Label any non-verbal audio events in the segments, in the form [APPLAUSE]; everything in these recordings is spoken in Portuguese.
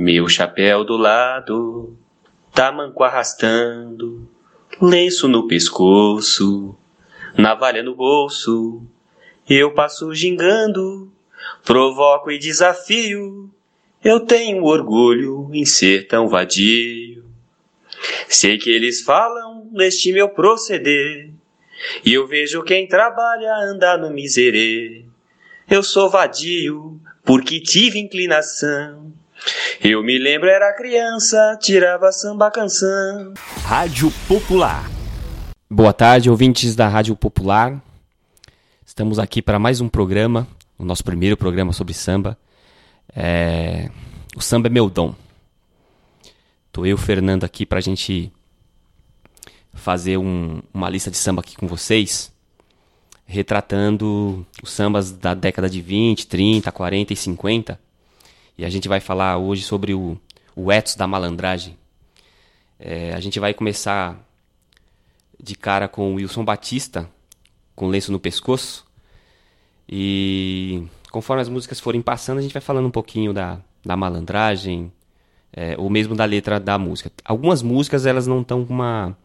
Meu chapéu do lado, tamanco arrastando, lenço no pescoço, navalha no bolso. Eu passo gingando, provoco e desafio. Eu tenho orgulho em ser tão vadio. Sei que eles falam neste meu proceder, e eu vejo quem trabalha andar no miserê. Eu sou vadio, porque tive inclinação. Eu me lembro, era criança, tirava samba canção. Rádio Popular. Boa tarde, ouvintes da Rádio Popular. Estamos aqui para mais um programa, o nosso primeiro programa sobre samba. É... O samba é meu dom. Tô eu, Fernando, aqui para a gente fazer um, uma lista de samba aqui com vocês, retratando os sambas da década de 20, 30, 40 e 50. E a gente vai falar hoje sobre o, o ethos da malandragem. É, a gente vai começar de cara com o Wilson Batista, com lenço no pescoço. E conforme as músicas forem passando, a gente vai falando um pouquinho da, da malandragem, é, ou mesmo da letra da música. Algumas músicas elas não estão com uma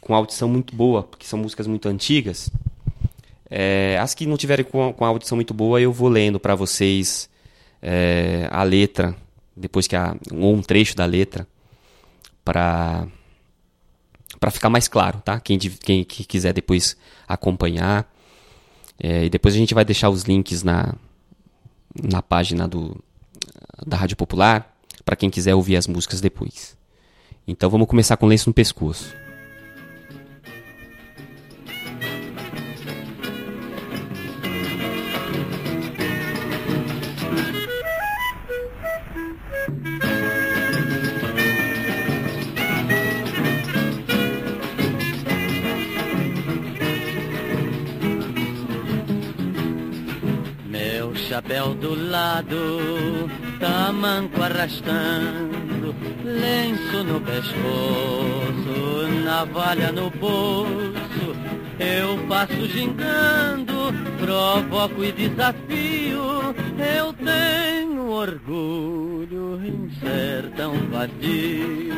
com audição muito boa, porque são músicas muito antigas. É, as que não tiverem com, com audição muito boa, eu vou lendo para vocês é, a letra, depois que a, um trecho da letra, para para ficar mais claro, tá? Quem, quem que quiser depois acompanhar. É, e depois a gente vai deixar os links na, na página do, da Rádio Popular, para quem quiser ouvir as músicas depois. Então vamos começar com lenço no pescoço. Chapéu do lado, tamanco arrastando, lenço no pescoço, navalha no bolso. Eu passo gingando, provoco e desafio. Eu tenho orgulho em ser tão vadio.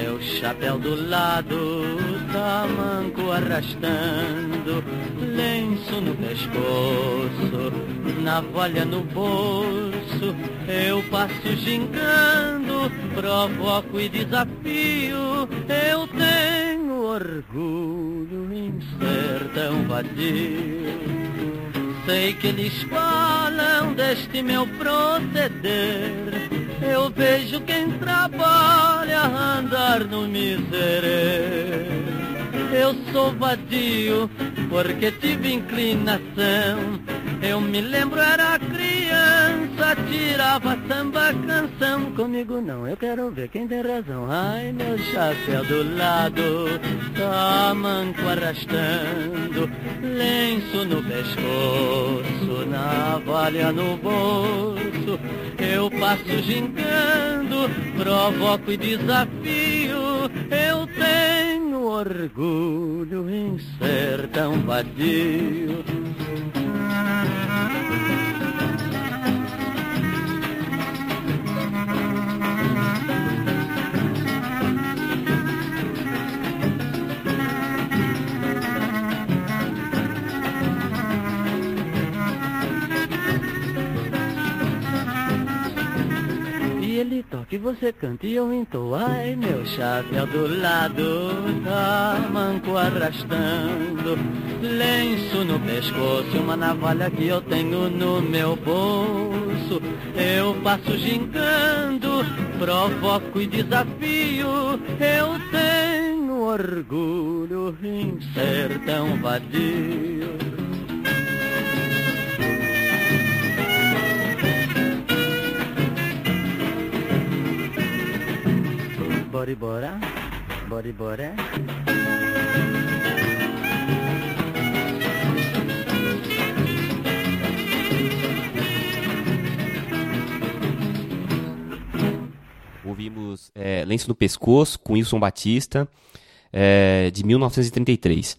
Meu chapéu do lado, tamanco arrastando, lenço no pescoço, navalha no bolso. Eu passo gingando, provoco e desafio. Eu tenho orgulho em ser tão vadio. Sei que eles falam deste meu proceder. Eu vejo quem trabalha andar no miserê. Eu sou vadio porque tive inclinação. Eu me lembro, era criança, tirava samba canção. Comigo não, eu quero ver quem tem razão. Ai, meu chapéu do lado, tamanco arrastando, lenço no pescoço, navalha no bolso. Eu passo gingando, provoco e desafio. Eu tenho orgulho em ser tão vadio. Música ele toca e você canta e eu entou. Ai, meu chapéu do lado, tamanco arrastando, lenço no pescoço, uma navalha que eu tenho no meu bolso. Eu passo gingando, provoco e desafio, eu tenho orgulho em ser tão vadio. Bora, bora. Bora, bora. Ouvimos é, Lenço no Pescoço, com Wilson Batista, é, de 1933.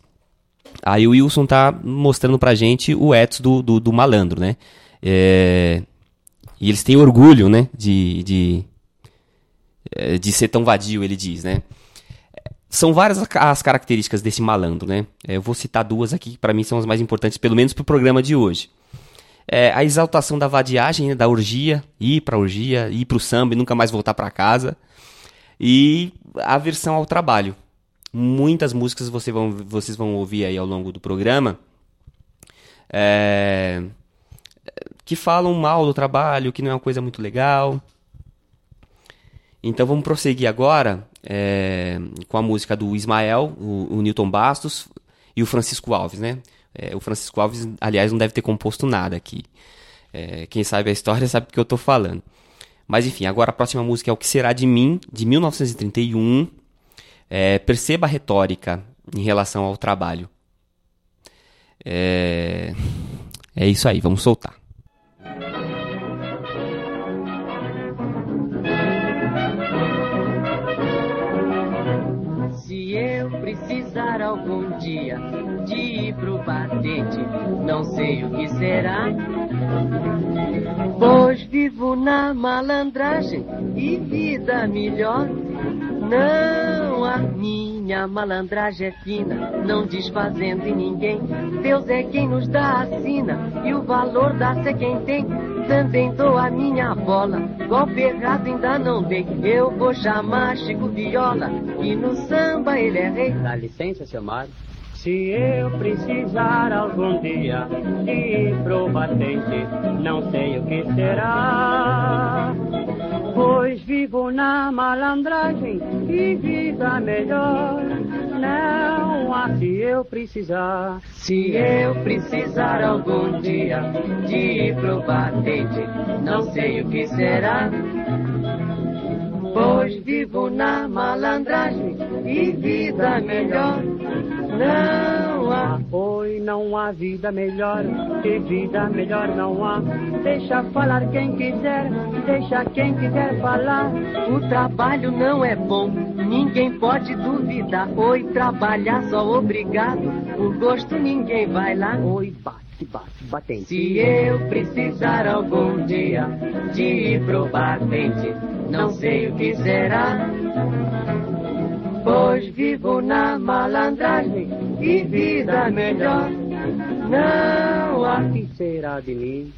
Aí o Wilson tá mostrando pra gente o ethos do, do, do malandro, né? É, e eles têm orgulho, né, de, de de ser tão vadio, ele diz, né? São várias as características desse malandro, né? É, eu vou citar duas aqui que para mim são as mais importantes, pelo menos para o programa de hoje. É, a exaltação da vadiagem, né, da orgia, ir para orgia, ir para o samba e nunca mais voltar para casa. E a aversão ao trabalho. Muitas músicas você vão, vocês vão ouvir aí ao longo do programa é, que falam mal do trabalho, que não é uma coisa muito legal. Então vamos prosseguir agora é, com a música do Ismael, o, o Newton Bastos e o Francisco Alves, né? É, o Francisco Alves, aliás, não deve ter composto nada aqui. É, quem sabe a história sabe do que eu estou falando. Mas enfim, agora a próxima música é O Que Será de Mim, de 1931. É, perceba a retórica em relação ao trabalho. É, é isso aí, vamos soltar. Não sei o que será. Pois vivo na malandragem e vida melhor não há minha malandragem é fina, não desfazendo em ninguém. Deus é quem nos dá a sina e o valor dá-se quem tem. Também dou a minha bola, golpe errado ainda não dei. Eu vou chamar Chico Viola e no samba ele é rei. Dá licença, seu Mário. Se eu precisar algum dia de ir batente, não sei o que será. Pois vivo na malandragem e vida melhor. Não há se eu precisar. Se eu precisar algum dia de ir batente, não sei o que será. Pois vivo na malandragem e vida melhor não há. Oi, não há vida melhor, que vida melhor não há. Deixa falar quem quiser, deixa quem quiser falar. O trabalho não é bom, ninguém pode duvidar. Oi, trabalhar só obrigado, o gosto ninguém vai lá. Oi, bate, bate, batente. Se eu precisar algum dia de ir pro batente, não sei o que será. Pois vivo na malandragem e vida melhor não há. que será de mim?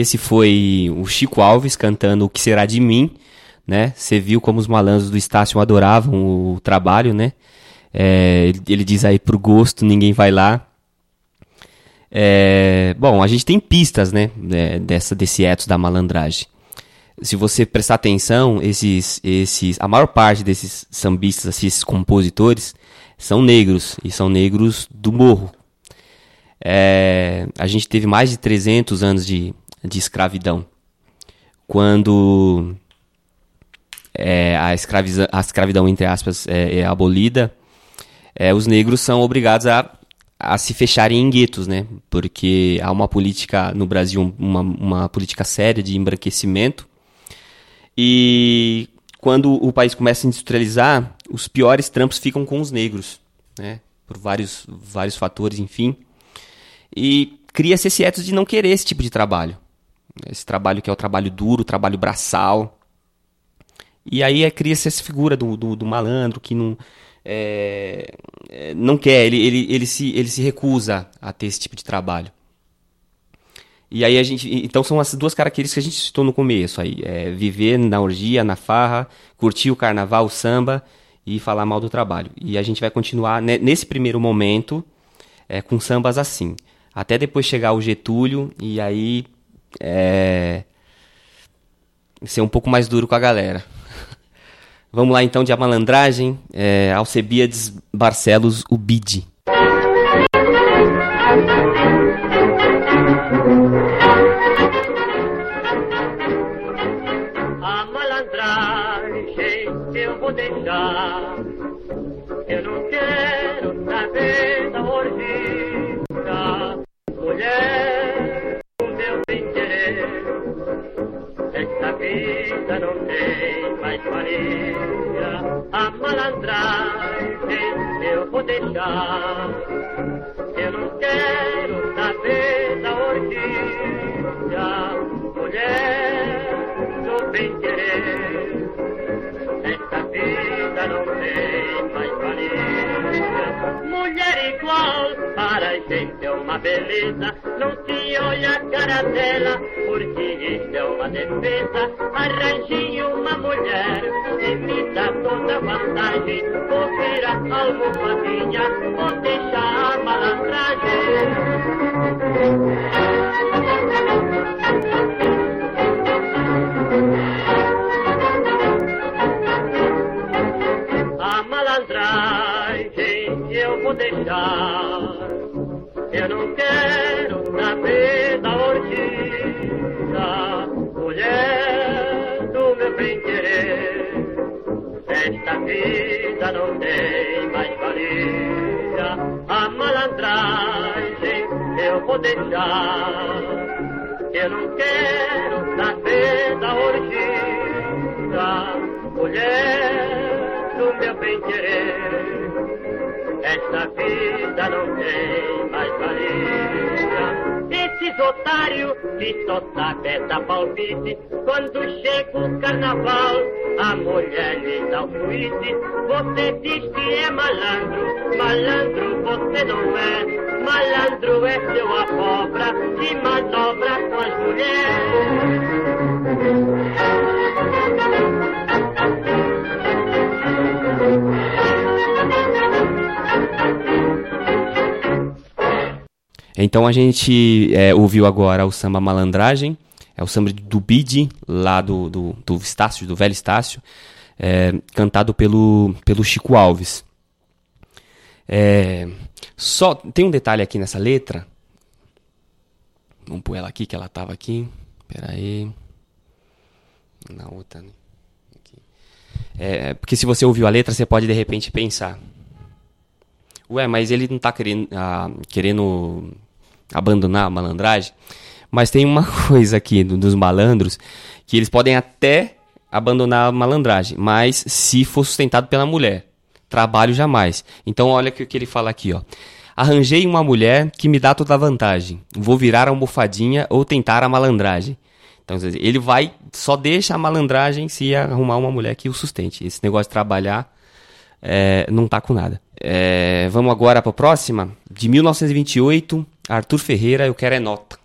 Esse foi o Chico Alves cantando O Que Será de Mim, né? Você viu como os malandros do Estácio adoravam o trabalho, né? É, ele, diz aí pro gosto, ninguém vai lá. É, bom, a gente tem pistas, né? É, dessa, desse ethos da malandragem. Se você prestar atenção, esses, esses, a maior parte desses sambistas, esses compositores, são negros, e são negros do morro. É, a gente teve mais de 300 anos de, de escravidão. Quando é, a, a escravidão, entre aspas, é, é abolida, é, os negros são obrigados a, a se fecharem em guetos, né? Porque há uma política no Brasil, uma, uma política séria de embranquecimento. E quando o país começa a industrializar, os piores trampos ficam com os negros, né? Por vários, vários fatores, enfim. E cria-se esse ethos de não querer esse tipo de trabalho. Esse trabalho que é o trabalho duro, o trabalho braçal. E aí é, cria-se essa figura do, do, do, malandro que não, é, é, não quer, ele, ele, ele, se, ele se recusa a ter esse tipo de trabalho. E aí a gente. Então são as duas características que a gente citou no começo aí. É viver na orgia, na farra, curtir o carnaval, o samba e falar mal do trabalho. E a gente vai continuar né, nesse primeiro momento é, com sambas assim. Até depois chegar o Getúlio e aí é, ser um pouco mais duro com a galera. [LAUGHS] Vamos lá então de A Malandragem, é, Alcebiades Barcelos, o Bide. A malandragem eu vou deixar. Não tem mais valia. A malandragem eu vou deixar. Eu não quero saber da orgia. Mulher, do bem querer. Esta vida não tem mais. Mulher igual para gente é uma beleza. Não se olha a cara dela, porque isso é uma defesa. Arranje uma mulher e me dá toda vantagem. Vou virar almofadinha, vou deixar a malandragem. Mulher do meu bem querer. Esta vida não tem mais valia. Esses otários que só sabem dar palpite, quando chega o carnaval, a mulher lhe dá o suíte. Você diz que é malandro, malandro você não é. Malandro é seu abóbora, que manobra com as mulheres. Então a gente é, ouviu agora o samba Malandragem, é o samba do Bide, lá do, do, do Estácio, do velho Estácio, é, cantado pelo, pelo Chico Alves. É, só tem um detalhe aqui nessa letra. Vamos pôr ela aqui, que ela estava aqui. Espera aí. Na outra, né? É, porque se você ouviu a letra, você pode de repente pensar. Ué, mas ele não tá querendo, ah, querendo abandonar a malandragem. Mas tem uma [LAUGHS] coisa aqui do- dos malandros que eles podem até abandonar a malandragem, mas se for sustentado pela mulher. Trabalho jamais. Então olha o que, que ele fala aqui, ó. Arranjei uma mulher que me dá toda a vantagem. Vou virar almofadinha ou tentar a malandragem. Então ele vai, só deixa a malandragem se arrumar uma mulher que o sustente. Esse negócio de trabalhar é, não tá com nada. É, vamos agora para a próxima. De 1928, Arthur Ferreira, Eu Quero É Nota.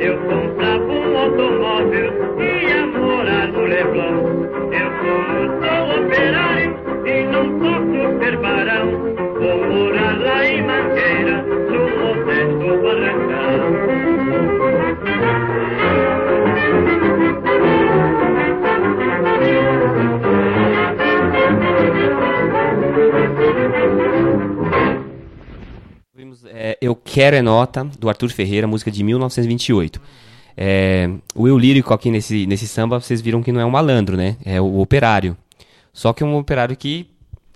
Eu comprava um automóvel e ia morar no Leblon. Eu Quero é Nota, do Arthur Ferreira, música de 1928. É, o eu lírico aqui nesse, nesse samba, vocês viram que não é um malandro, né? É o operário. Só que é um operário que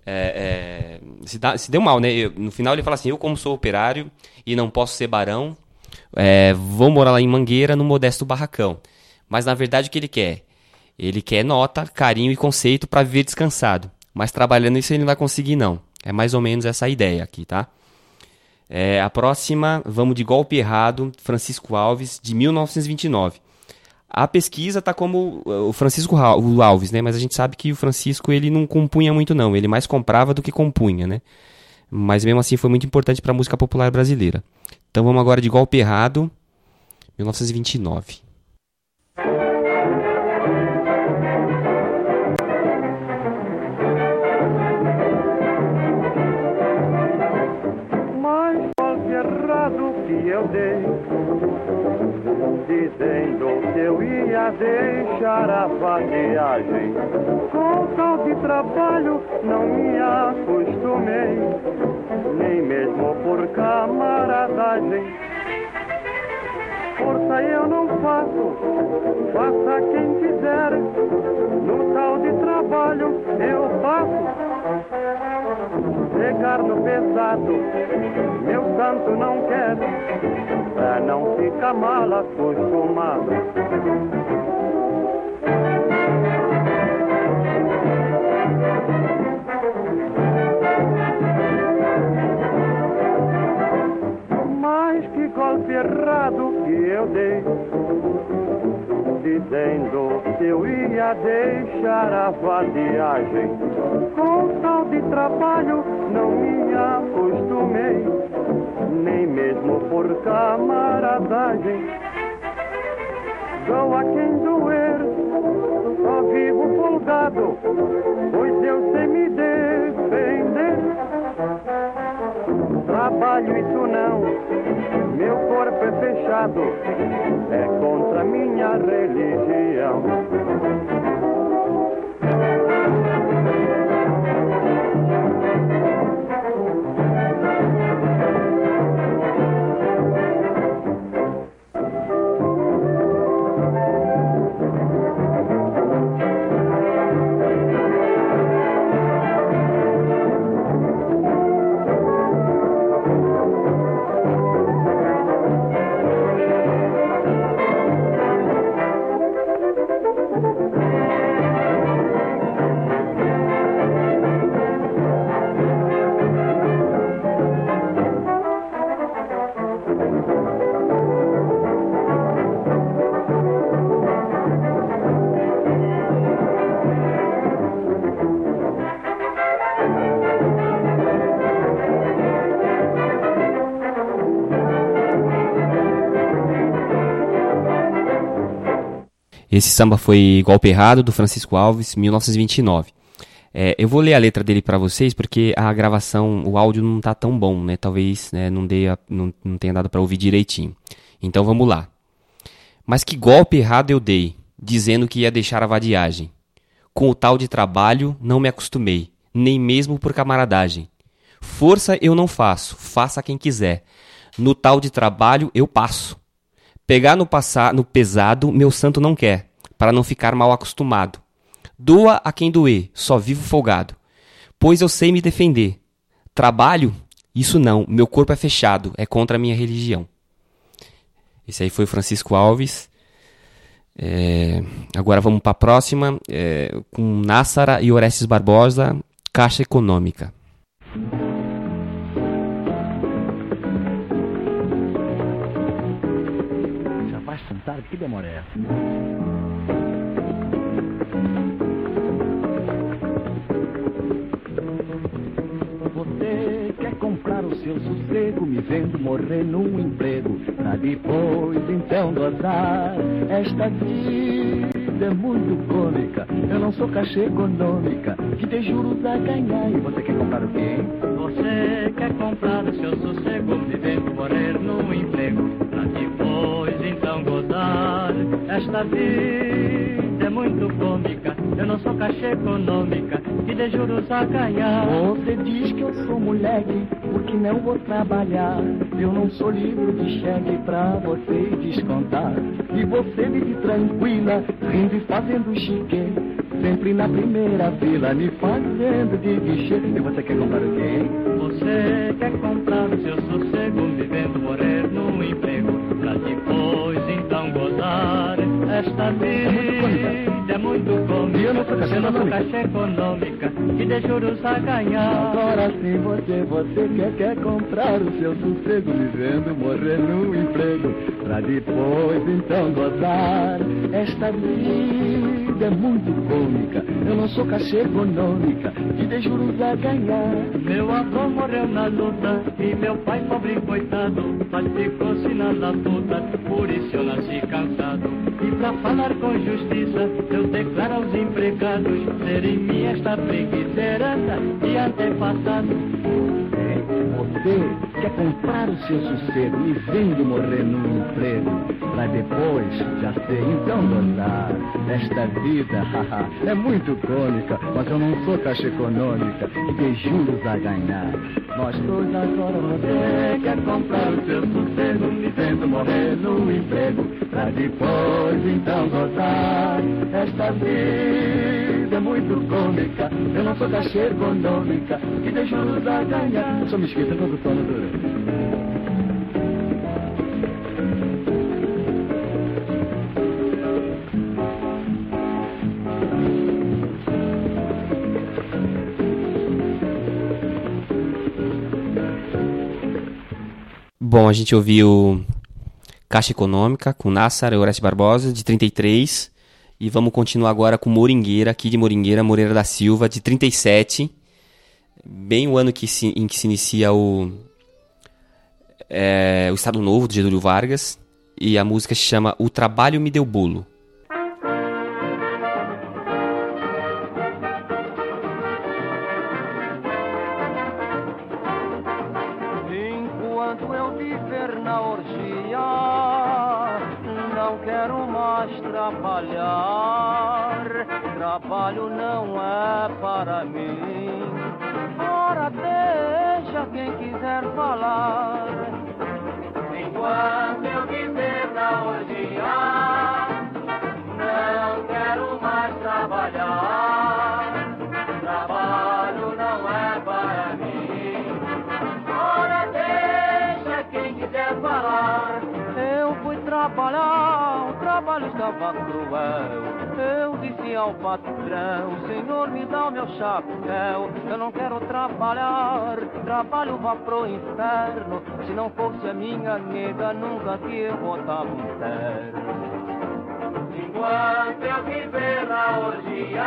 é, é, se, dá, se, deu mal, né? Eu, no final ele fala assim: Eu, como sou operário e não posso ser barão, é, vou morar lá em Mangueira, no modesto barracão. Mas na verdade o que ele quer? Ele quer nota, carinho e conceito para viver descansado. Mas trabalhando isso ele não vai conseguir, não. É mais ou menos essa ideia aqui, tá? É, a próxima, vamos de golpe errado, Francisco Alves, de 1929. A pesquisa tá como uh, o Francisco Alves, né? Mas a gente sabe que o Francisco ele não compunha muito não, ele mais comprava do que compunha, né? Mas mesmo assim foi muito importante para a música popular brasileira. Então vamos agora de golpe errado, 1929. Dizendo que eu ia deixar a vadiagem. Com tal de trabalho não me acostumei, nem mesmo por camaradagem. Força eu não faço, faça quem quiser. No tal de trabalho eu faço. Pegar no pesado, meu santo não quer pra não ficar mal acostumado. Que eu dei dizendo que eu ia deixar a vadiagem. Com tal de trabalho não me acostumei nem mesmo por camaradagem. Dou a quem doer, só vivo folgado, pois eu sei me defender. Trabalho isso não, meu corpo é fechado, é contra minha religião. Esse samba foi Golpe Errado, do Francisco Alves, 1929. É, eu vou ler a letra dele para vocês porque a gravação, o áudio não tá tão bom, né? Talvez né, não, dê a, não, não tenha dado para ouvir direitinho. Então vamos lá. Mas que golpe errado eu dei, dizendo que ia deixar a vadiagem. Com o tal de trabalho não me acostumei, nem mesmo por camaradagem. Força eu não faço, faça quem quiser. No tal de trabalho eu passo. Pegar no, passar, no pesado, meu santo não quer, para não ficar mal acostumado. Doa a quem doer, só vivo folgado. Pois eu sei me defender. Trabalho? Isso não, meu corpo é fechado, é contra a minha religião. Esse aí foi o Francisco Alves. É, agora vamos para a próxima, é, com Nassara e Orestes Barbosa, Caixa Econômica. Que demora é essa? Você quer comprar o seu sossego, me vivendo morrer num emprego, pra depois então gozar. Esta vida é muito cômica, eu não sou caixa econômica, que tem juros a ganhar. E você quer comprar o quê? Você quer comprar o seu sossego, vivendo morrer num emprego, gozar. Esta vida é muito cômica, eu não sou caixa econômica, que de juros a ganhar. Você diz que eu sou moleque, porque não vou trabalhar. Eu não sou livro de cheque pra você descontar. E você vive tranquila, rindo e fazendo chique. Sempre na primeira fila, me fazendo de guichê. E você quer comprar o quê? Você quer comprar o seu sossego, Esta vida é muito não sou caixa econômica. que de juros a ganhar. Agora sim você, você quer, quer comprar o seu sossego, vivendo morrer no emprego, pra depois então gozar. Esta vida é muito cômica, eu não sou caixa econômica, que de juros a ganhar. Meu avô morreu na luta e meu pai pobre coitado, mas ficou-se na labuta, por isso eu nasci cansado. E pra falar com justiça, eu declaro aos empregados serem minha esta preguiça e antepassado. Você quer comprar o seu sossego e vendo morrer num emprego, pra depois, já sei, então gozar. Esta vida, haha, é muito cômica, mas eu não sou caixa econômica e tem juros a ganhar. Nós dois agora você quer comprar o seu sossego e vendo morrer num emprego, pra depois então gozar. Esta vida é muito cômica, eu não sou caixa econômica e tem juros a ganhar. Eu sou produção dura. Bom, a gente ouviu Caixa Econômica com Nassar e Horácio Barbosa, de 33. E vamos continuar agora com Moringueira, aqui de Moringueira, Moreira da Silva, de 37. Bem o ano que se- em que se inicia o, é, o Estado Novo, de Getúlio Vargas. E a música se chama O Trabalho Me Deu Bolo. Enquanto eu viver na orgia, não quero mais trabalhar. Trabalho não é para mim. Quiser falar. Trabalho estava cruel. Eu disse ao patrão, Senhor, me dá o meu chapéu. Eu não quero trabalhar, trabalho vá pro inferno. Se não fosse a minha nega, nunca que eu botava um. Enquanto eu viver na orgia,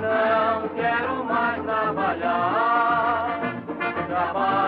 não quero mais trabalhar. Trabalho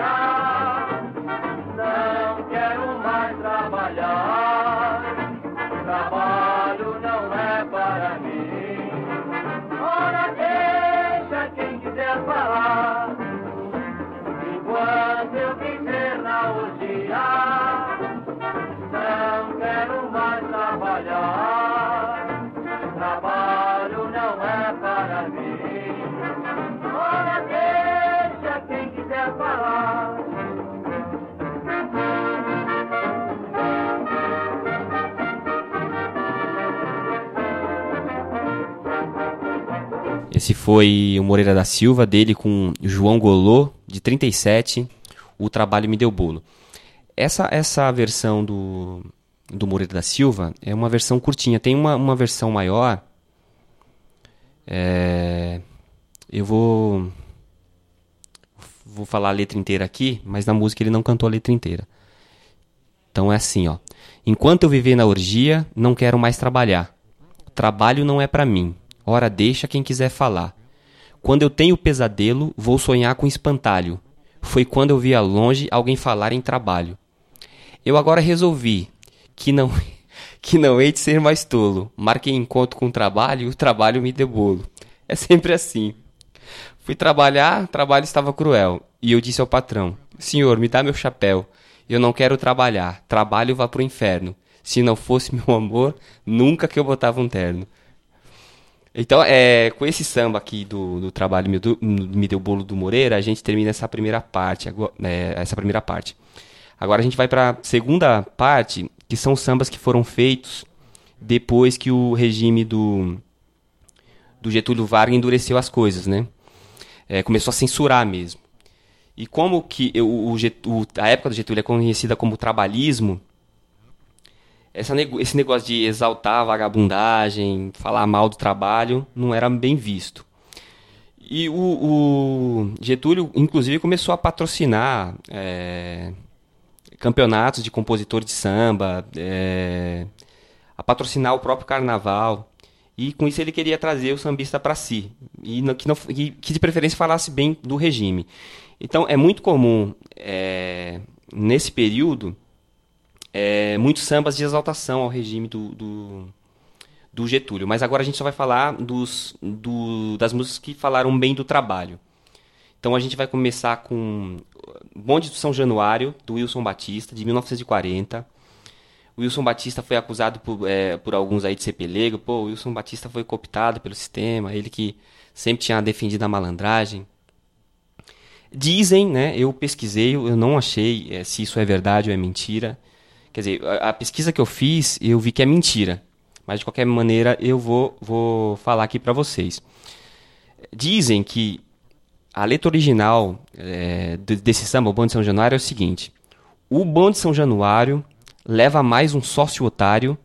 Hallelujah. Esse foi o Moreira da Silva, dele com João Golô, de 37, O Trabalho Me Deu Bolo. Essa, essa versão do, do Moreira da Silva é uma versão curtinha. Tem uma, uma versão maior. É, eu vou vou falar a letra inteira aqui, mas na música ele não cantou a letra inteira. Então é assim, ó. Enquanto eu viver na orgia, não quero mais trabalhar. Trabalho não é para mim. Ora, deixa quem quiser falar. Quando eu tenho pesadelo, vou sonhar com espantalho. Foi quando eu vi a longe alguém falar em trabalho. Eu agora resolvi que não [LAUGHS] que não hei de ser mais tolo. Marquei encontro com o trabalho e o trabalho me deu bolo. É sempre assim. Fui trabalhar, o trabalho estava cruel. E eu disse ao patrão: Senhor, me dá meu chapéu. Eu não quero trabalhar. Trabalho vá pro inferno. Se não fosse meu amor, nunca que eu botava um terno. Então, é, com esse samba aqui do, do trabalho me, do, me deu bolo do Moreira, a gente termina essa primeira parte. É, essa primeira parte. Agora a gente vai para a segunda parte, que são sambas que foram feitos depois que o regime do, do Getúlio Vargas endureceu as coisas, né? É, começou a censurar mesmo. E como que o, o, a época do Getúlio é conhecida como trabalhismo, essa, esse negócio de exaltar a vagabundagem, falar mal do trabalho, não era bem visto. E o, o Getúlio, inclusive, começou a patrocinar é, campeonatos de compositor de samba, é, a patrocinar o próprio carnaval. E com isso ele queria trazer o sambista para si. E que, não, que, que, de preferência falasse bem do regime. Então é muito comum, é, nesse período, é, muitos sambas de exaltação ao regime do, do, do, Getúlio. Mas agora a gente só vai falar dos, do, das músicas que falaram bem do trabalho. Então a gente vai começar com Bonde do São Januário, do Wilson Batista, de 1940. O Wilson Batista foi acusado por, é, por alguns aí de ser pelego. Pô, o Wilson Batista foi cooptado pelo sistema, ele que sempre tinha defendido a malandragem. Dizem, né, eu pesquisei, eu não achei é, se isso é verdade ou é mentira. Quer dizer, a, a, pesquisa que eu fiz, eu vi que é mentira. Mas de qualquer maneira, eu vou, vou falar aqui para vocês. Dizem que a letra original é, desse samba, o Bonde de São Januário, é o seguinte: O Bonde de São Januário leva mais um sócio otário,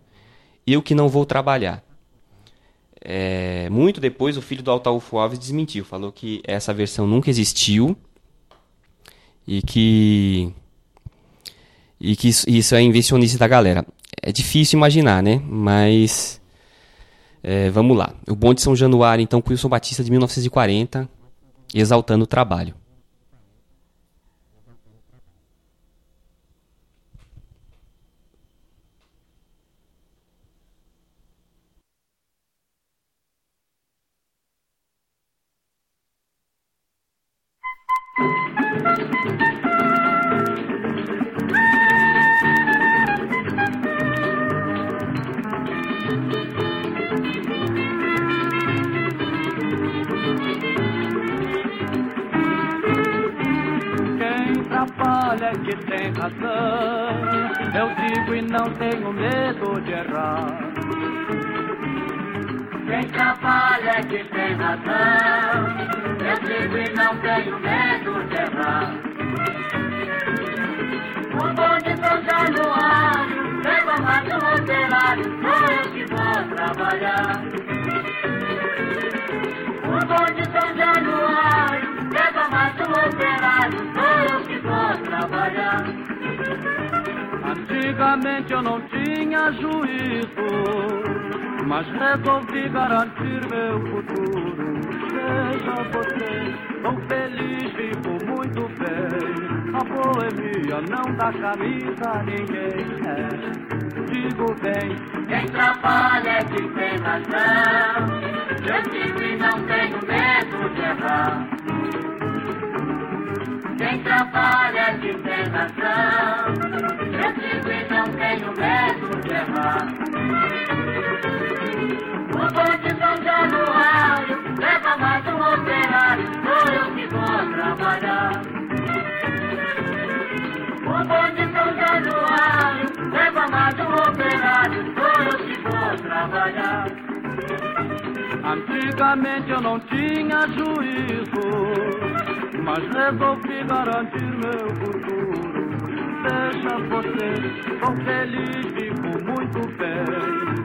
eu que não vou trabalhar. É, muito depois, o filho do Altaúfo Alves desmentiu, falou que essa versão nunca existiu e que e que isso, isso é invencionista da galera. É difícil imaginar, né? Mas é, vamos lá. O Bonde de São Januário, então, com Wilson Batista de 1940, exaltando o trabalho. Tenho medo de errar. Quem trabalha é que tem razão. Eu digo e não tenho medo de errar. O bom de São Januário leva mais um operário, sou eu que vou trabalhar. O bom de São Januário leva mais um operário, sou eu que vou trabalhar. Antigamente eu não tinha juízo, mas resolvi garantir meu futuro. Seja você tão feliz, vivo muito bem. A boemia não dá camisa a ninguém. É, digo bem, quem trabalha é que tem razão. Eu digo e não tenho medo de errar. Quem trabalha é tem razão. Medo de errar. O bonde São Januário leva mais um operário, sou eu que vou trabalhar. O bonde São Januário leva mais um operário, sou eu que vou trabalhar. Antigamente eu não tinha juízo, mas resolvi garantir meu. Deixa você, sou feliz, vivo muito bem.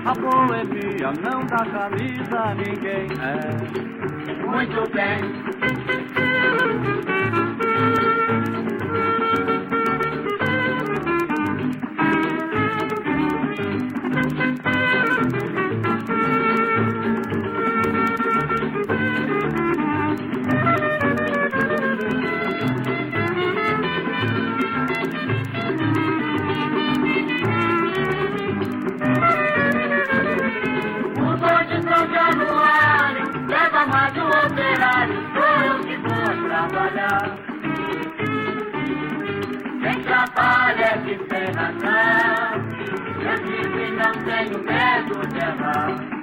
A boemia não dá camisa ninguém. É, muito bem. Medo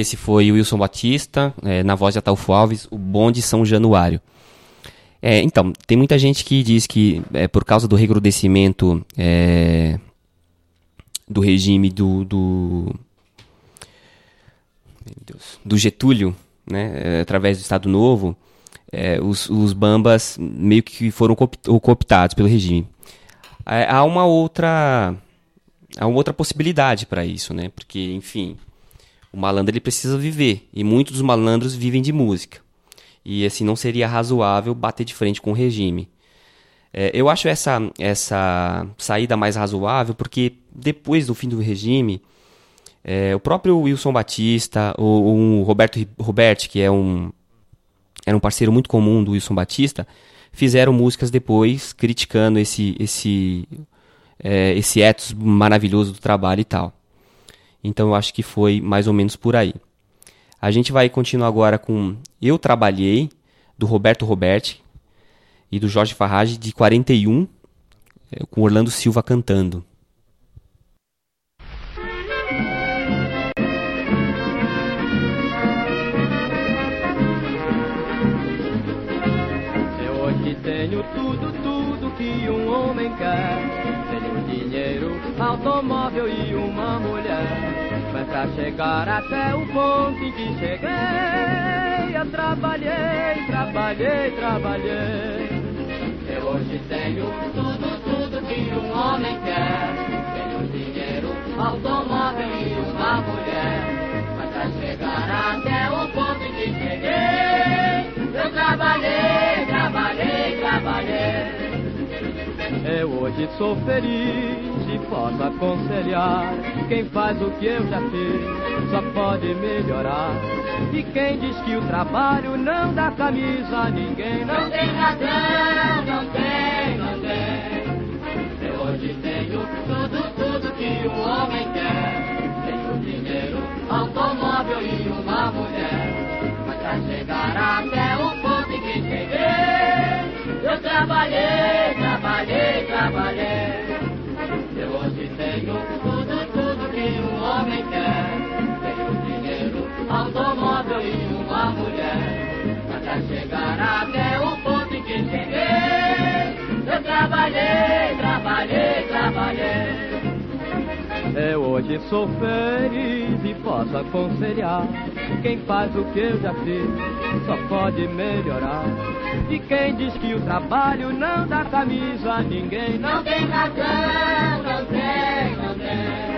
Esse foi o Wilson Batista, é, na voz de Ataúfo Alves, o Bonde São Januário. É, então, tem muita gente que diz que é, por causa do recrudescimento é, do regime do, do, do Getúlio, né, é, através do Estado Novo, é, os, os bambas meio que foram cooptados pelo regime. É, há uma outra há uma outra possibilidade para isso, né? Porque, enfim, o malandro ele precisa viver e muitos dos malandros vivem de música. E assim não seria razoável bater de frente com o regime. É, eu acho essa essa saída mais razoável porque depois do fim do regime, é, o próprio Wilson Batista, o, o Roberto Roberti, que é um era um parceiro muito comum do Wilson Batista, fizeram músicas depois criticando esse esse é, esse ethos maravilhoso do trabalho e tal. Então eu acho que foi mais ou menos por aí. A gente vai continuar agora com Eu Trabalhei, do Roberto Roberti e do Jorge Farrage, de 41, é, com Orlando Silva cantando. Pra chegar até o ponto em que cheguei, eu trabalhei, trabalhei, trabalhei. Eu hoje tenho tudo, tudo que um homem quer. Tenho dinheiro, automóvel e uma mulher. Mas pra chegar até o ponto em que cheguei, eu trabalhei, trabalhei, trabalhei. Eu hoje sou feliz e posso aconselhar. Quem faz o que eu já fiz só pode melhorar. E quem diz que o trabalho não dá camisa a ninguém não, Não tem razão, não tem, não tem. Eu hoje tenho tudo, tudo que um homem quer. Tenho dinheiro, automóvel e uma mulher. Mas pra chegar até o eu trabalhei, trabalhei, trabalhei. Eu hoje tenho tudo, tudo que um homem quer. Tenho dinheiro, automóvel e uma mulher. Pra chegar até o ponto em que cheguei, eu trabalhei, trabalhei, Eu hoje sou feliz e posso aconselhar. Quem faz o que eu já fiz só pode melhorar. E quem diz que o trabalho não dá camisa a ninguém não Não tem razão, não tem, não tem.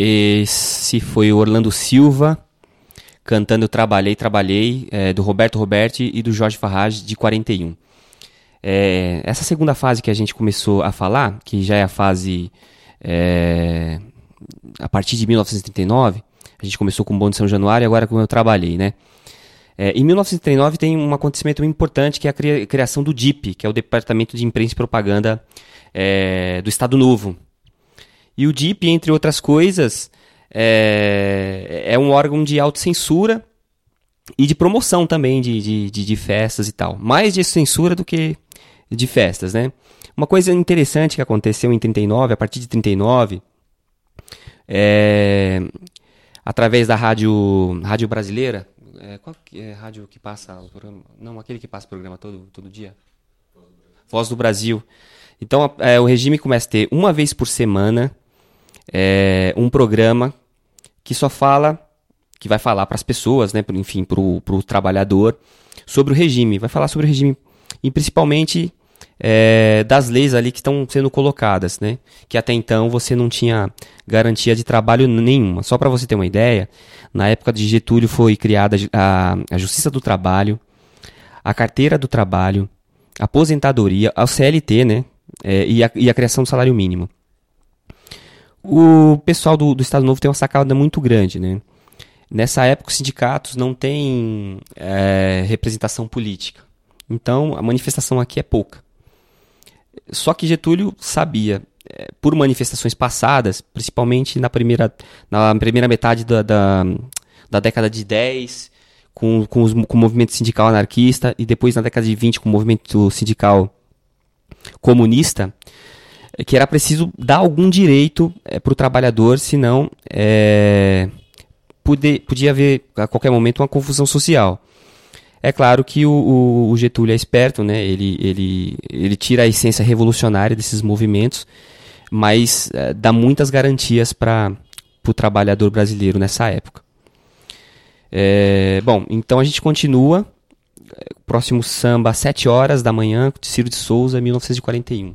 Esse foi o Orlando Silva cantando Trabalhei, Trabalhei, é, do Roberto Roberti e do Jorge Farrage, de 41. É, essa segunda fase que a gente começou a falar, que já é a fase é, a partir de 1939, a gente começou com o Bom de São Januário e agora com Eu Trabalhei, né? É, em 1939 tem um acontecimento importante que é a criação do DIP, que é o Departamento de Imprensa e Propaganda é, do Estado Novo. E o DIP, entre outras coisas, é, é um órgão de autocensura e de promoção também de, de, de, de festas e tal. Mais de censura do que de festas, né? Uma coisa interessante que aconteceu em 39, a partir de 39, é, através da rádio, rádio brasileira, é, qual é a rádio que passa o programa? Não, aquele que passa o programa todo, todo dia? Voz do Brasil. Então, é, o regime começa a ter uma vez por semana é, um programa que só fala, que vai falar para as pessoas, né, enfim, para o trabalhador, sobre o regime. Vai falar sobre o regime e principalmente é, das leis ali que estão sendo colocadas, né? Que até então você não tinha garantia de trabalho nenhuma. Só para você ter uma ideia, na época de Getúlio foi criada a, a Justiça do Trabalho, a Carteira do Trabalho, a aposentadoria, a CLT, né? É, e, a, e a criação do salário mínimo. O pessoal do, do Estado Novo tem uma sacada muito grande, né? Nessa época, os sindicatos não têm é, representação política. Então, a manifestação aqui é pouca. Só que Getúlio sabia, é, por manifestações passadas, principalmente na primeira, na primeira metade da, da, da década de 10, com, com, os, com o movimento sindical anarquista, e depois na década de 20 com o movimento sindical comunista, que era preciso dar algum direito é, para o trabalhador, senão é, poder, podia haver a qualquer momento uma confusão social. É claro que o, o, Getúlio é esperto, né? ele, ele, ele tira a essência revolucionária desses movimentos, mas é, dá muitas garantias para o trabalhador brasileiro nessa época. É, bom, então a gente continua. Próximo samba, às 7 horas da manhã, Ciro de Souza, 1941.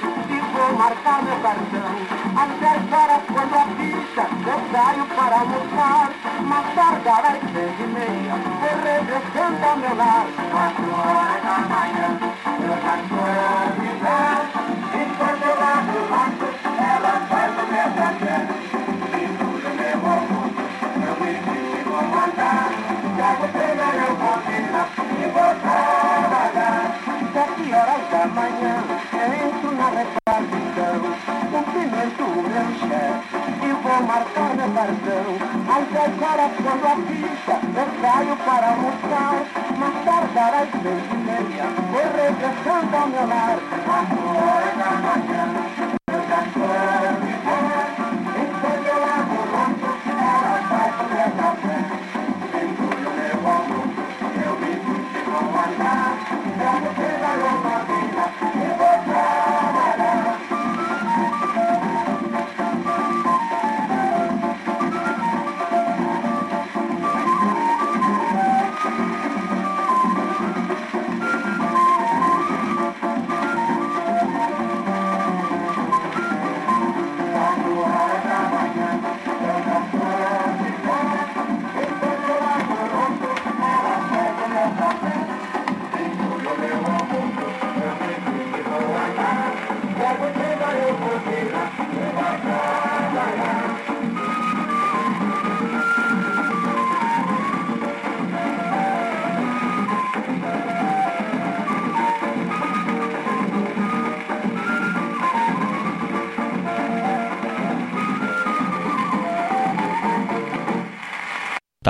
marcar meu cartão. Às 10 horas quando a ficha, eu saio para almoçar. Mas tardar às 6 e meia, vou regressando ao meu lar. 4 horas da manhã. horas quando a ficha, eu saio para almoçar. Mas tardar às seis e meia, vou regressando ao meu lar. A flor da manhã.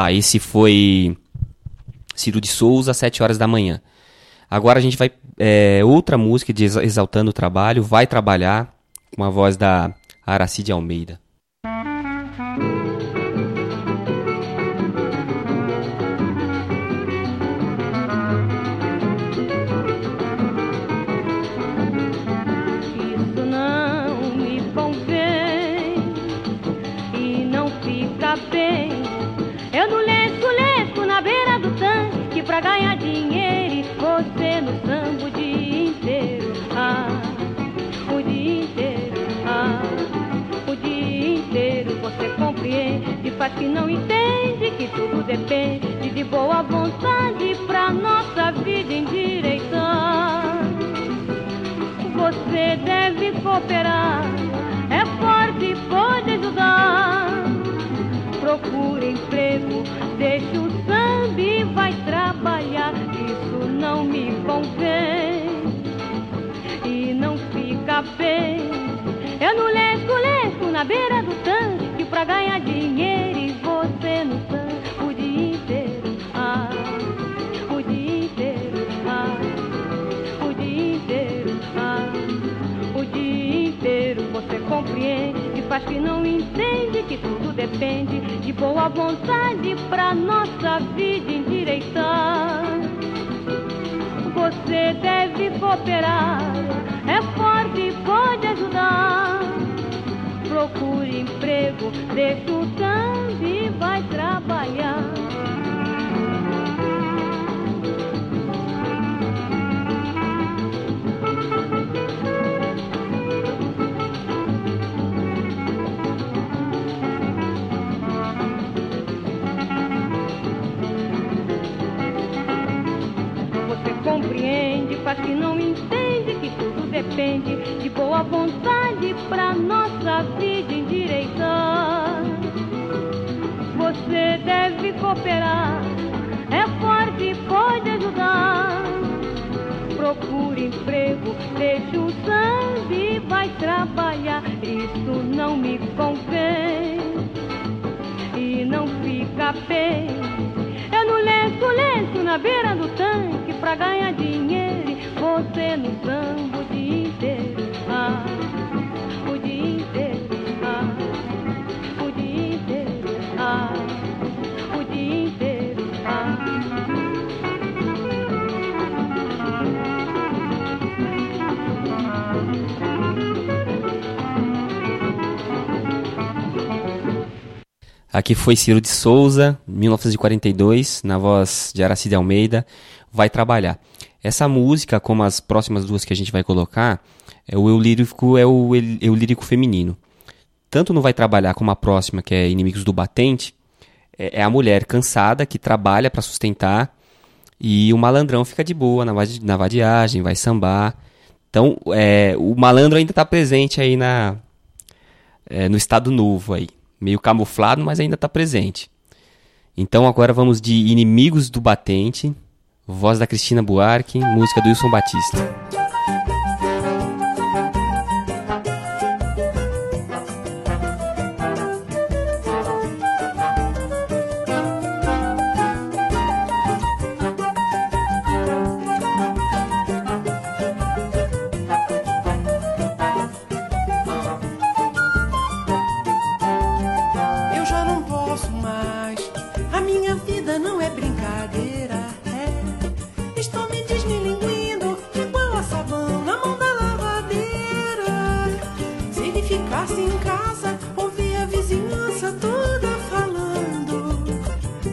Tá, esse foi Ciro de Souza, 7 horas da manhã. Agora a gente vai. É, outra música de Exaltando o Trabalho, Vai Trabalhar, com a voz da Aracide Almeida. Faz que não entende que tudo depende de boa vontade pra nossa vida endireitar. Você deve cooperar, é forte pode ajudar. Procure emprego, deixa o samba e vai trabalhar. Isso não me convém e não fica bem. Eu no lesco, lesco na beira do tanque pra ganhar dinheiro faz que não entende que tudo depende de boa vontade pra nossa vida endireitar. Você deve cooperar, é forte e pode ajudar. Procure emprego, deixa o tanto e vai trabalhar. Faz que não entende que tudo depende de boa vontade pra nossa vida endireitar. Você deve cooperar, é forte e pode ajudar. Procure emprego, deixa o sangue e vai trabalhar. Isso não me convém e não fica bem. Eu no lenço, lenço na beira do tanque pra ganhar dinheiro você no samba o dia inteiro, ah, o dia inteiro, ah, o dia inteiro, ah, o dia inteiro, ah. Aqui foi Ciro de Souza, 1942, na voz de Aracide Almeida, vai trabalhar. Essa música, como as próximas duas que a gente vai colocar, é o eu lírico é o eu lírico feminino. Tanto não vai trabalhar como a próxima, que é Inimigos do Batente, é, é a mulher cansada que trabalha para sustentar e o malandrão fica de boa na, na vadiagem, vai sambar. Então, é, o malandro ainda está presente aí na, é, no estado novo aí. Meio camuflado, mas ainda está presente. Então agora vamos de Inimigos do Batente, Voz da Cristina Buarque, música do Wilson Batista.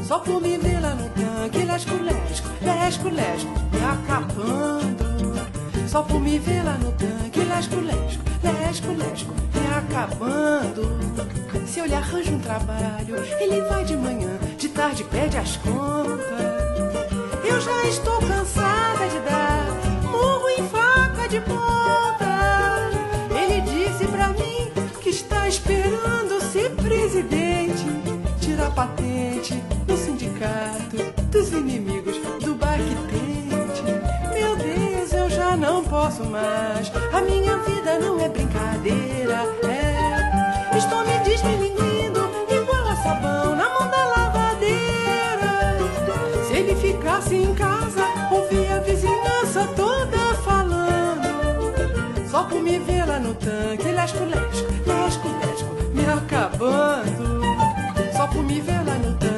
Só por me ver lá no tanque, lesco, lesco, lesco, lesco, me acabando. Só por me ver lá no tanque, lesco, lesco, lesco, lesco, me acabando. Se eu lhe arranjo um trabalho, ele vai de manhã, de tarde pede as contas. Eu já estou cansada de dar murro em faca de ponta. Ele disse pra mim que está esperando ser presidente, tirar patente dos inimigos do Bactente. Meu Deus, eu já não posso mais. A minha vida não é brincadeira, é. Estou me desmilinguindo, igual a sabão na mão da lavadeira. Se ele ficasse em casa, ouvia a vizinhança toda falando. Só por me ver lá no tanque, lesco, lesco, lesco, lesco, me acabando. Só por me ver lá no tanque.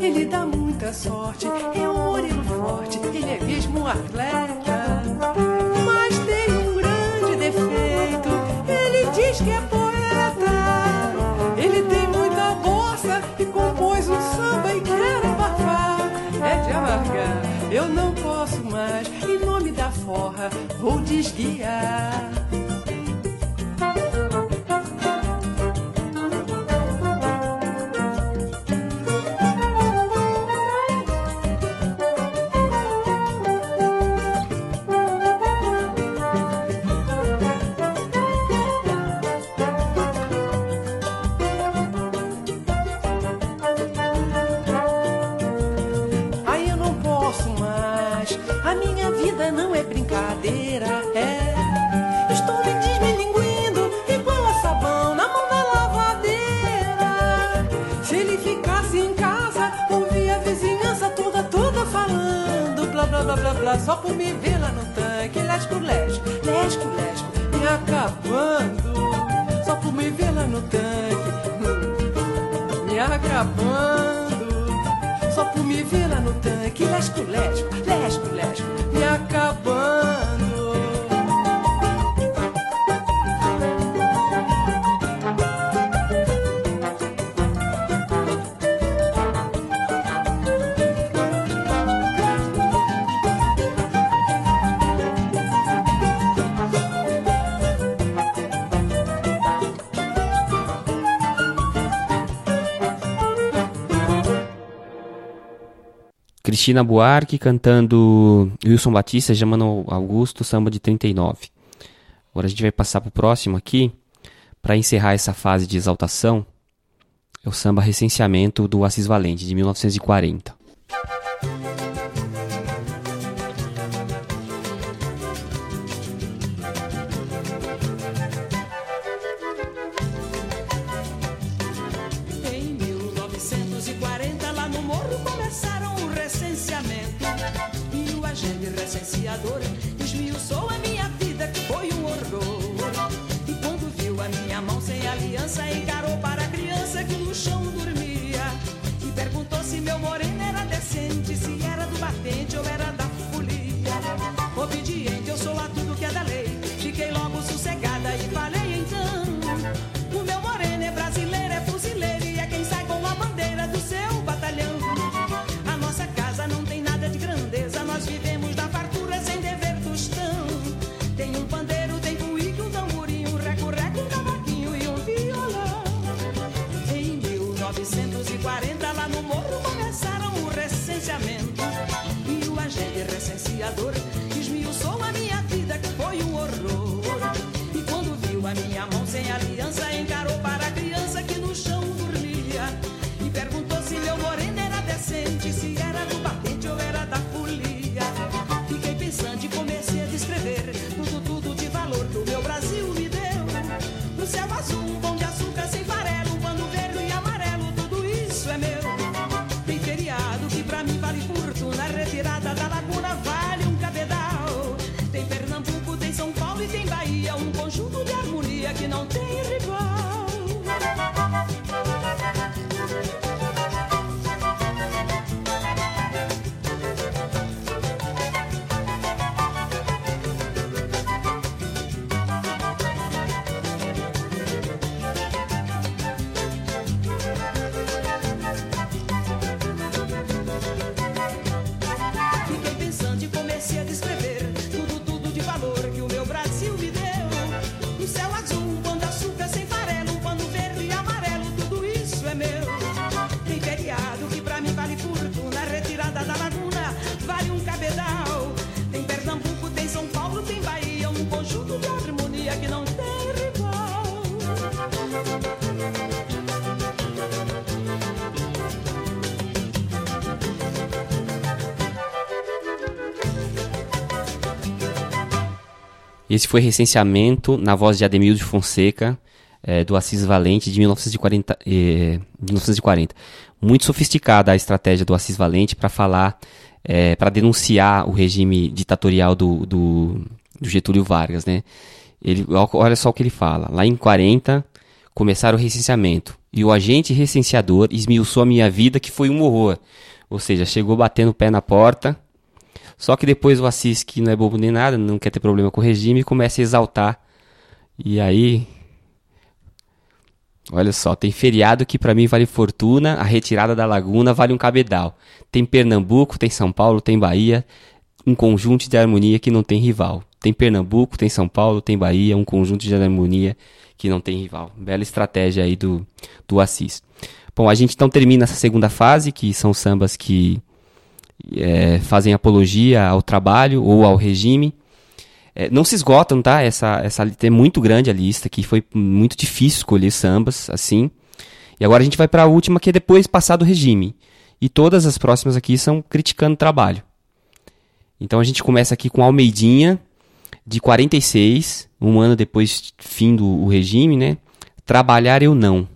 Ele dá muita sorte, é um moreno forte, ele é mesmo um atleta. Mas tem um grande defeito, ele diz que é poeta. Ele tem muita bolsa e compôs um samba e quer abafar. É de amargar, eu não posso mais, em nome da forra, vou desguiar. Atlético. Cristina Buarque cantando Wilson Batista, Jamano Augusto, samba de 39. Agora a gente vai passar para o próximo aqui, para encerrar essa fase de exaltação. É o samba Recenseamento do Assis Valente, de 1940. Esse foi recenseamento na voz de Ademil de Fonseca, é, do Assis Valente, de 1940, é, 1940. Muito sofisticada a estratégia do Assis Valente para falar, é, para denunciar o regime ditatorial do, do, do Getúlio Vargas, né? Ele, olha só o que ele fala. Lá em 40, começaram o recenseamento. E o agente recenseador esmiuçou a minha vida, que foi um horror. Ou seja, chegou batendo o pé na porta. Só que depois o Assis, que não é bobo nem nada, não quer ter problema com o regime, começa a exaltar. E aí. Olha só, tem feriado que para mim vale fortuna, a retirada da laguna vale um cabedal. Tem Pernambuco, tem São Paulo, tem Bahia, um conjunto de harmonia que não tem rival. Tem Pernambuco, tem São Paulo, tem Bahia, um conjunto de harmonia que não tem rival. Bela estratégia aí do, do Assis. Bom, a gente então termina essa segunda fase, que são sambas que é, fazem apologia ao trabalho ou ao regime. É, não se esgotam, tá? Essa, essa é muito grande a lista, que foi muito difícil escolher sambas assim. E agora a gente vai para a última, que é depois passar do regime. E todas as próximas aqui são criticando o trabalho. Então a gente começa aqui com Almeidinha, de 46, um ano depois fim do regime, né? Trabalhar eu não.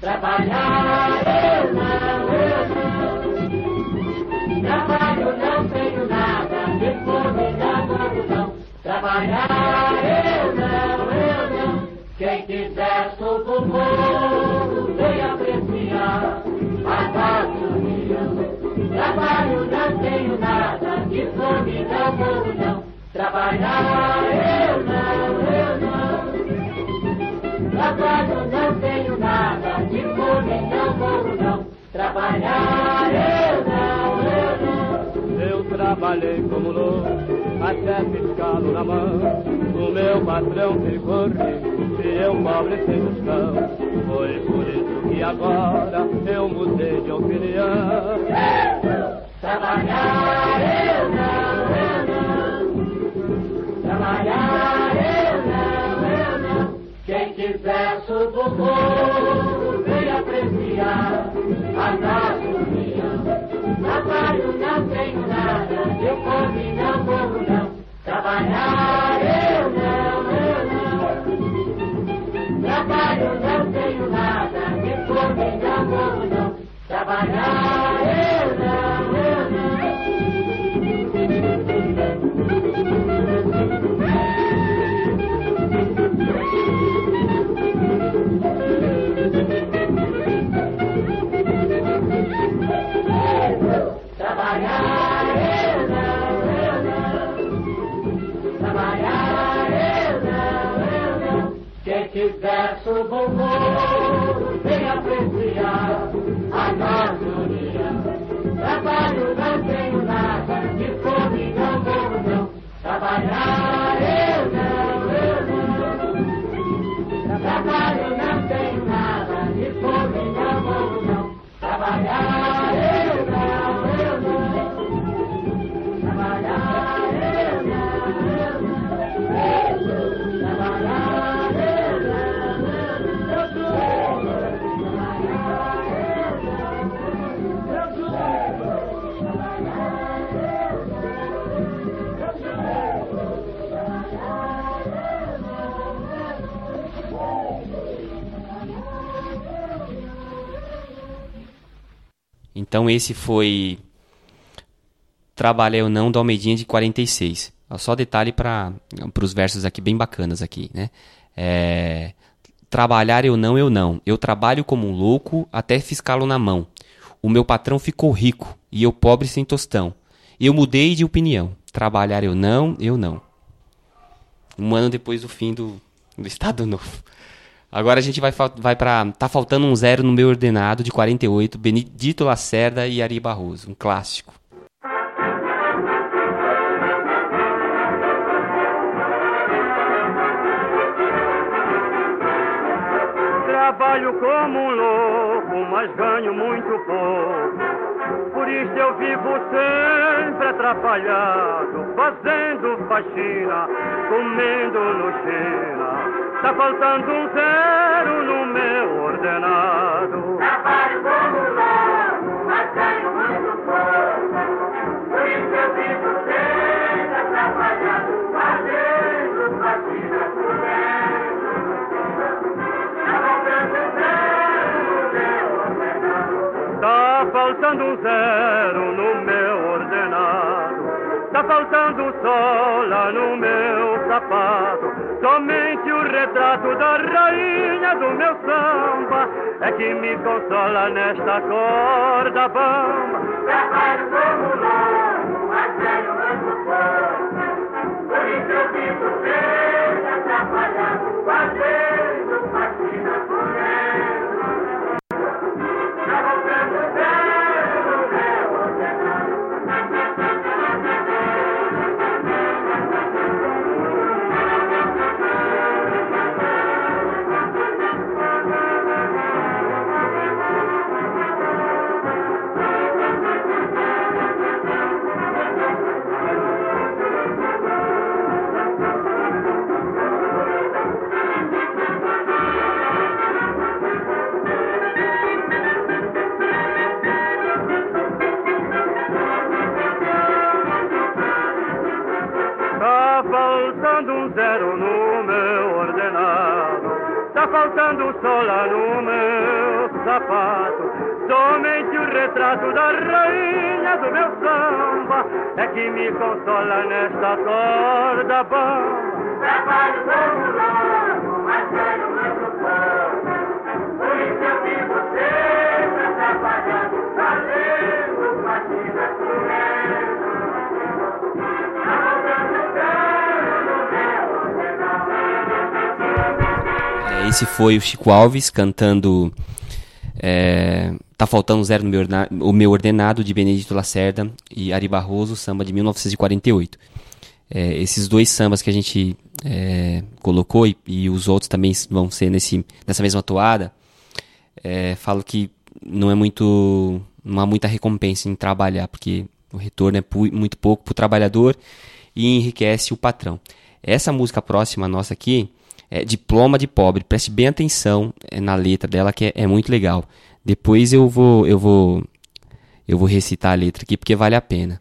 Trabalhar eu não, eu não. Trabalho não tenho Trabalho não tenho nada, de fome não morro não. Trabalhar eu não, eu não. Trabalho não tenho nada, de fome não morro não. Trabalhar eu trabalhei como louco, até fiscalo na mão. O meu patrão ficou rico, e eu pobre sem tostão. Foi por isso que agora eu mudei de opinião. Trabalhar eu não, eu não. Trabalhar eu não, eu não. Quem quiser morro, vem apreciar a gastronomia. Trabalho não tenho nada, de fome não morro não. Trabalhar eu não, eu não. Trabalho não tenho nada, de fome não morro não. Trabalhar quiser suba Então esse foi Trabalhei ou não do Almeidinha de 46. Só detalhe para os versos aqui bem bacanas aqui, né? É, Trabalhar eu não, eu não. Eu trabalho como um louco até fiscá-lo na mão. O meu patrão ficou rico e eu pobre sem tostão. Eu mudei de opinião. Trabalhar eu não, eu não. Um ano depois do fim do, do Estado Novo. Agora a gente vai, vai para. Tá faltando um zero no meu ordenado de 48, Benedito Lacerda e Ari Barroso. Um clássico. Trabalho como um louco, mas ganho muito pouco. Por triste eu vivo sempre atrapalhado, fazendo faxina, comendo no China. Tá faltando um zero no meu ordenado. Trabalho como louco, mas ganho muito pouco. Por isso eu vivo sempre atrapalhado, fazendo faxina, comendo. Tá faltando um zero no meu ordenado. Tá faltando um zero no retrato da rainha do meu samba é que me consola nesta corda bamba. Trabalho como louco, Tá faltando um sol lá no meu sapato. Somente o retrato da rainha do meu samba é que me consola nesta corda bamba. Trabalho louco, mas ganho muito pouco. Por isso eu vivo sempre atrapalhado, fazendo faxina, comendo. Tá faltando zero Esse foi o Chico Alves cantando é, Tá Faltando Zero no meu, o meu Ordenado, de Benedito Lacerda e Ari Barroso, samba de 1948. É, esses dois sambas que a gente é, colocou e, e os outros também vão ser nesse, nessa mesma toada, é, falo que não é muito não há muita recompensa em trabalhar, porque o retorno é muito pouco para o trabalhador e enriquece o patrão. Essa música próxima nossa aqui é Diploma de Pobre. Preste bem atenção é, na letra dela que é, é muito legal. Depois eu vou eu vou eu vou recitar a letra aqui porque vale a pena.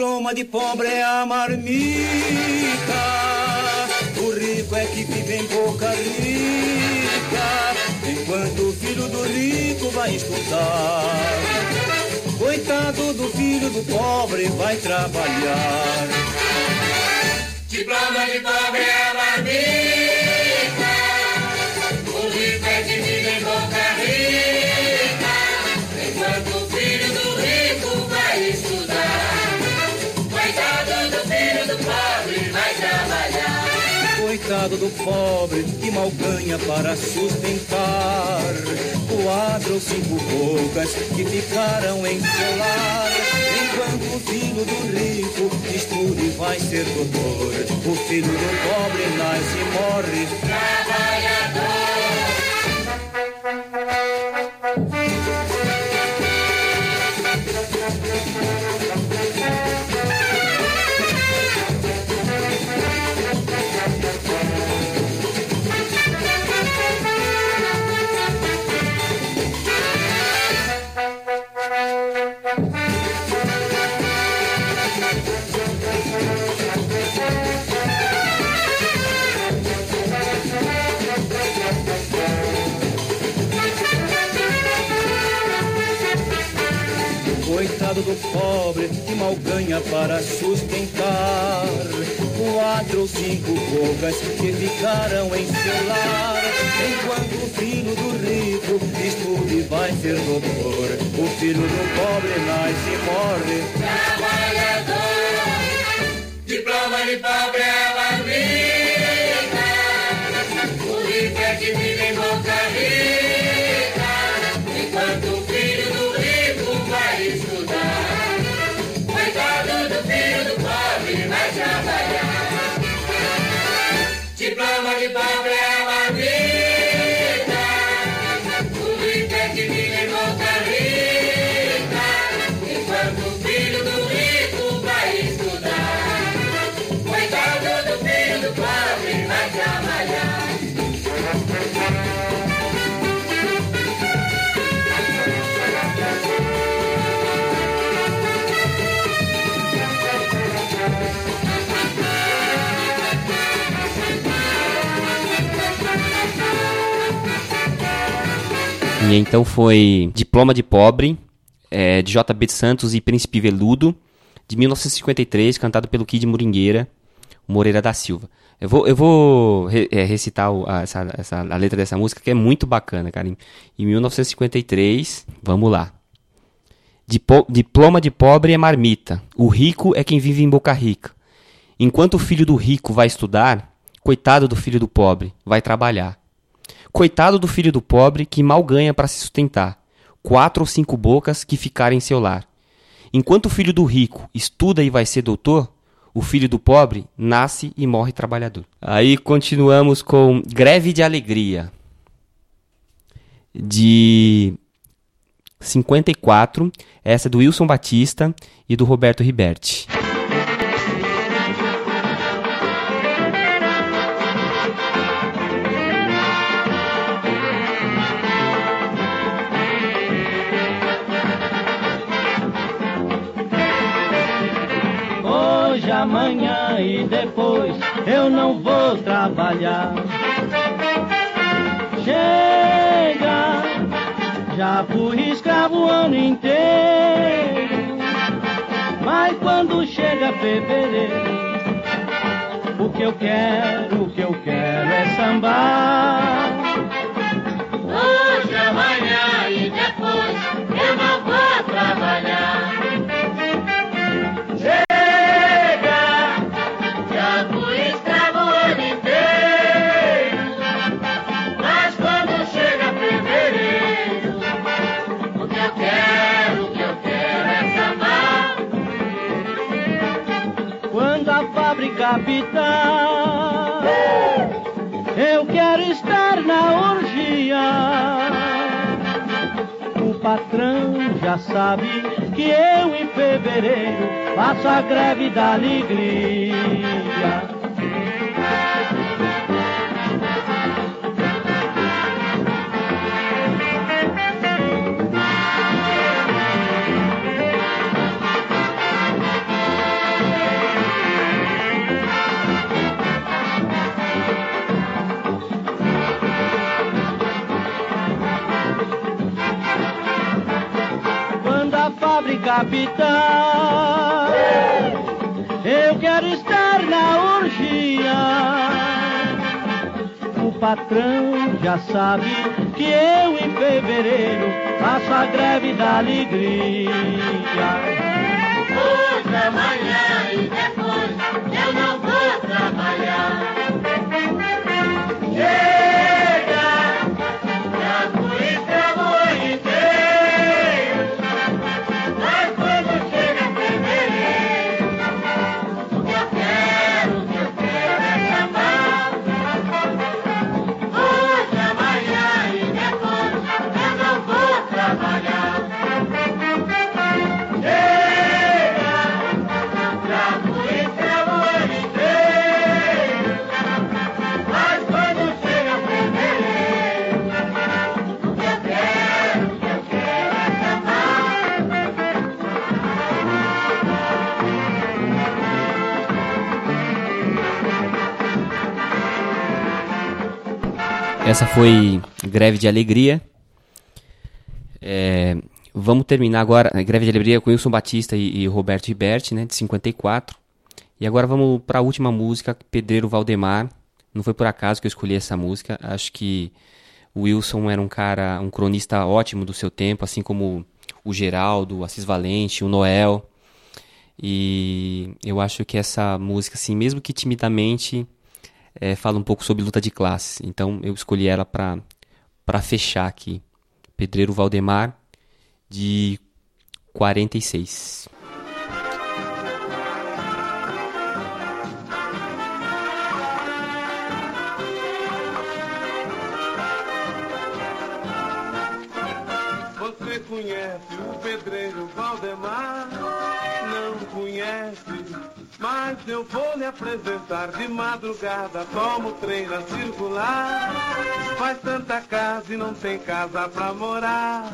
Diploma de pobre é a marmita, o rico é que vive em boca rica, enquanto o filho do rico vai estudar. Coitado do filho do pobre vai trabalhar. Diploma de pobre é a marmita. Coitado do pobre que mal ganha para sustentar quatro ou cinco bocas que ficaram em seu lar. Enquanto o filho do rico estuda e vai ser doutor, o filho do pobre nasce e morre. Coitado do pobre que mal ganha para sustentar quatro ou cinco bocas que ficaram em seu lar. Enquanto o filho do rico estuda e vai ser doutor, o filho do pobre nasce e morre. Trabalhador, diploma de pobre é E então foi Diploma de Pobre, é, de JB Santos e Príncipe Veludo, de 1953, cantado pelo Kid Moringueira, Moreira da Silva. Eu vou, eu vou re, é, recitar o, a, essa, essa, a letra dessa música, que é muito bacana, cara. Em, em 1953, vamos lá. Dipo, diploma de pobre é marmita. O rico é quem vive em Boca Rica. Enquanto o filho do rico vai estudar, coitado do filho do pobre, vai trabalhar. Coitado do filho do pobre que mal ganha para se sustentar. Quatro ou cinco bocas que ficarem em seu lar. Enquanto o filho do rico estuda e vai ser doutor, o filho do pobre nasce e morre trabalhador. Aí continuamos com Greve de Alegria, de 54, essa é do Wilson Batista e do Roberto Riberti. Hoje, amanhã e depois eu não vou trabalhar. Chega, já fui escravo o ano inteiro. Mas quando chega fevereiro, o que eu quero, o que eu quero é sambar. Hoje, amanhã apitar, eu quero estar na orgia. O patrão já sabe que eu em fevereiro faço a greve da alegria. Apitar, eu quero estar na orgia. O patrão já sabe que eu em fevereiro faço a greve da alegria. Hoje, amanhã e depois eu não vou trabalhar. Essa foi Greve de Alegria. É, vamos terminar agora a Greve de Alegria com Wilson Batista e, e Roberto Riberti, né, de 54. E agora vamos para a última música, Pedreiro Valdemar. Não foi por acaso que eu escolhi essa música. Acho que o Wilson era um cara, um cronista ótimo do seu tempo, assim como o Geraldo, o Assis Valente, o Noel. E eu acho que essa música, assim, mesmo que timidamente, é, fala um pouco sobre luta de classes. Então eu escolhi ela para fechar aqui. Pedreiro Valdemar de 46. Você conhece o pedreiro mas eu vou lhe apresentar de madrugada. Toma o trem na circular. Faz tanta casa e não tem casa pra morar.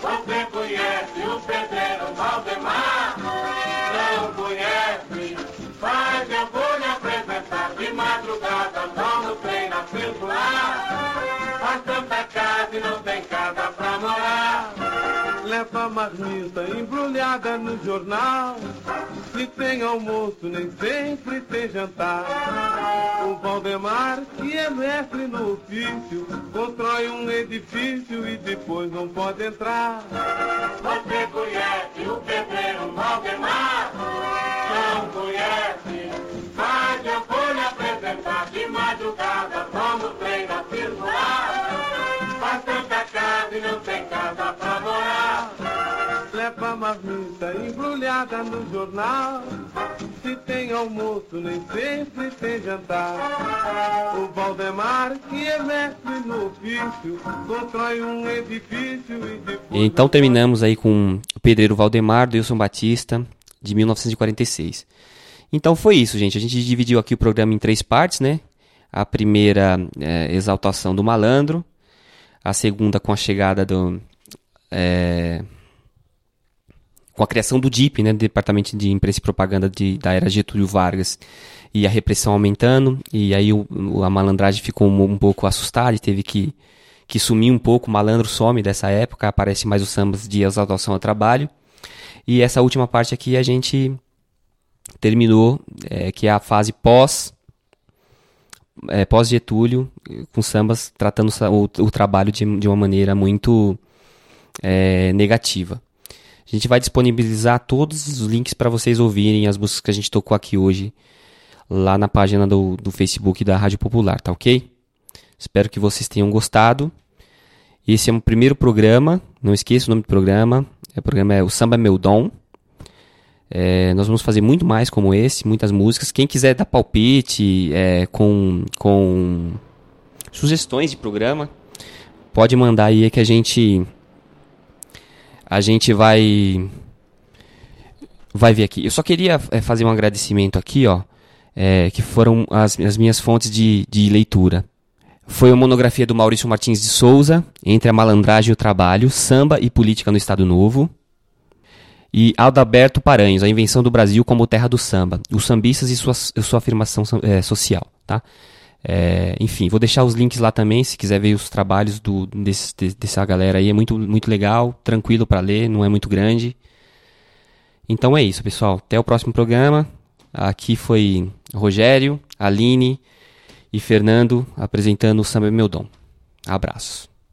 Você conhece o pedreiro Valdemar? Não conhece, mas eu vou lhe apresentar de madrugada. Toma o trem na circular. Faz tanta casa e não tem casa pra morar. Leva a marmita embrulhada no jornal. Se tem almoço, nem sempre tem jantar. O Valdemar, que é mestre no ofício, constrói um edifício e depois não pode entrar. Você conhece o pedreiro Valdemar? Leva marmita embrulhada no jornal. Se tem almoço, nem sempre tem jantar. O Valdemar, que é mestre no ofício, constrói um edifício e. Então terminamos aí com o pedreiro Valdemar do Wilson Batista, de 1946. Então foi isso, gente. A gente dividiu aqui o programa em três partes, né? A primeira, é, exaltação do malandro. A segunda, com a chegada do. é, com a criação do DIP, né, Departamento de Imprensa e Propaganda de, da era Getúlio Vargas, e a repressão aumentando, e aí o, a malandragem ficou um, um pouco assustada e teve que, que sumir um pouco, o malandro some dessa época, aparece mais os sambas de exaltação ao trabalho, e essa última parte aqui a gente terminou, é, que é a fase pós é, pós Getúlio, eh, com sambas tratando o, o trabalho de, de uma maneira muito é, negativa. A gente vai disponibilizar todos os links para vocês ouvirem as músicas que a gente tocou aqui hoje, lá na página do, do Facebook da Rádio Popular, tá ok? Espero que vocês tenham gostado. Esse é o primeiro programa, não esqueça o nome do programa. O programa é O Samba é Meu Dom. É, nós vamos fazer muito mais como esse, muitas músicas. Quem quiser dar palpite é, com, com sugestões de programa, pode mandar aí que a gente a gente vai vai ver aqui. Eu só queria é, fazer um agradecimento aqui, ó, é, que foram as, as minhas fontes de, de leitura. Foi a monografia do Maurício Martins de Souza, Entre a Malandragem e o Trabalho, Samba e Política no Estado Novo. E Adalberto Paranhos, A Invenção do Brasil como Terra do Samba, Os Sambistas e Sua, sua Afirmação é, Social. Tá? É, enfim, vou deixar os links lá também, se quiser ver os trabalhos do, desse, de- dessa galera aí. É muito, muito legal, tranquilo para ler, não é muito grande. Então é isso, pessoal. Até o próximo programa. Aqui foi Rogério, Aline e Fernando apresentando o Samba Meu Dom. Abraços.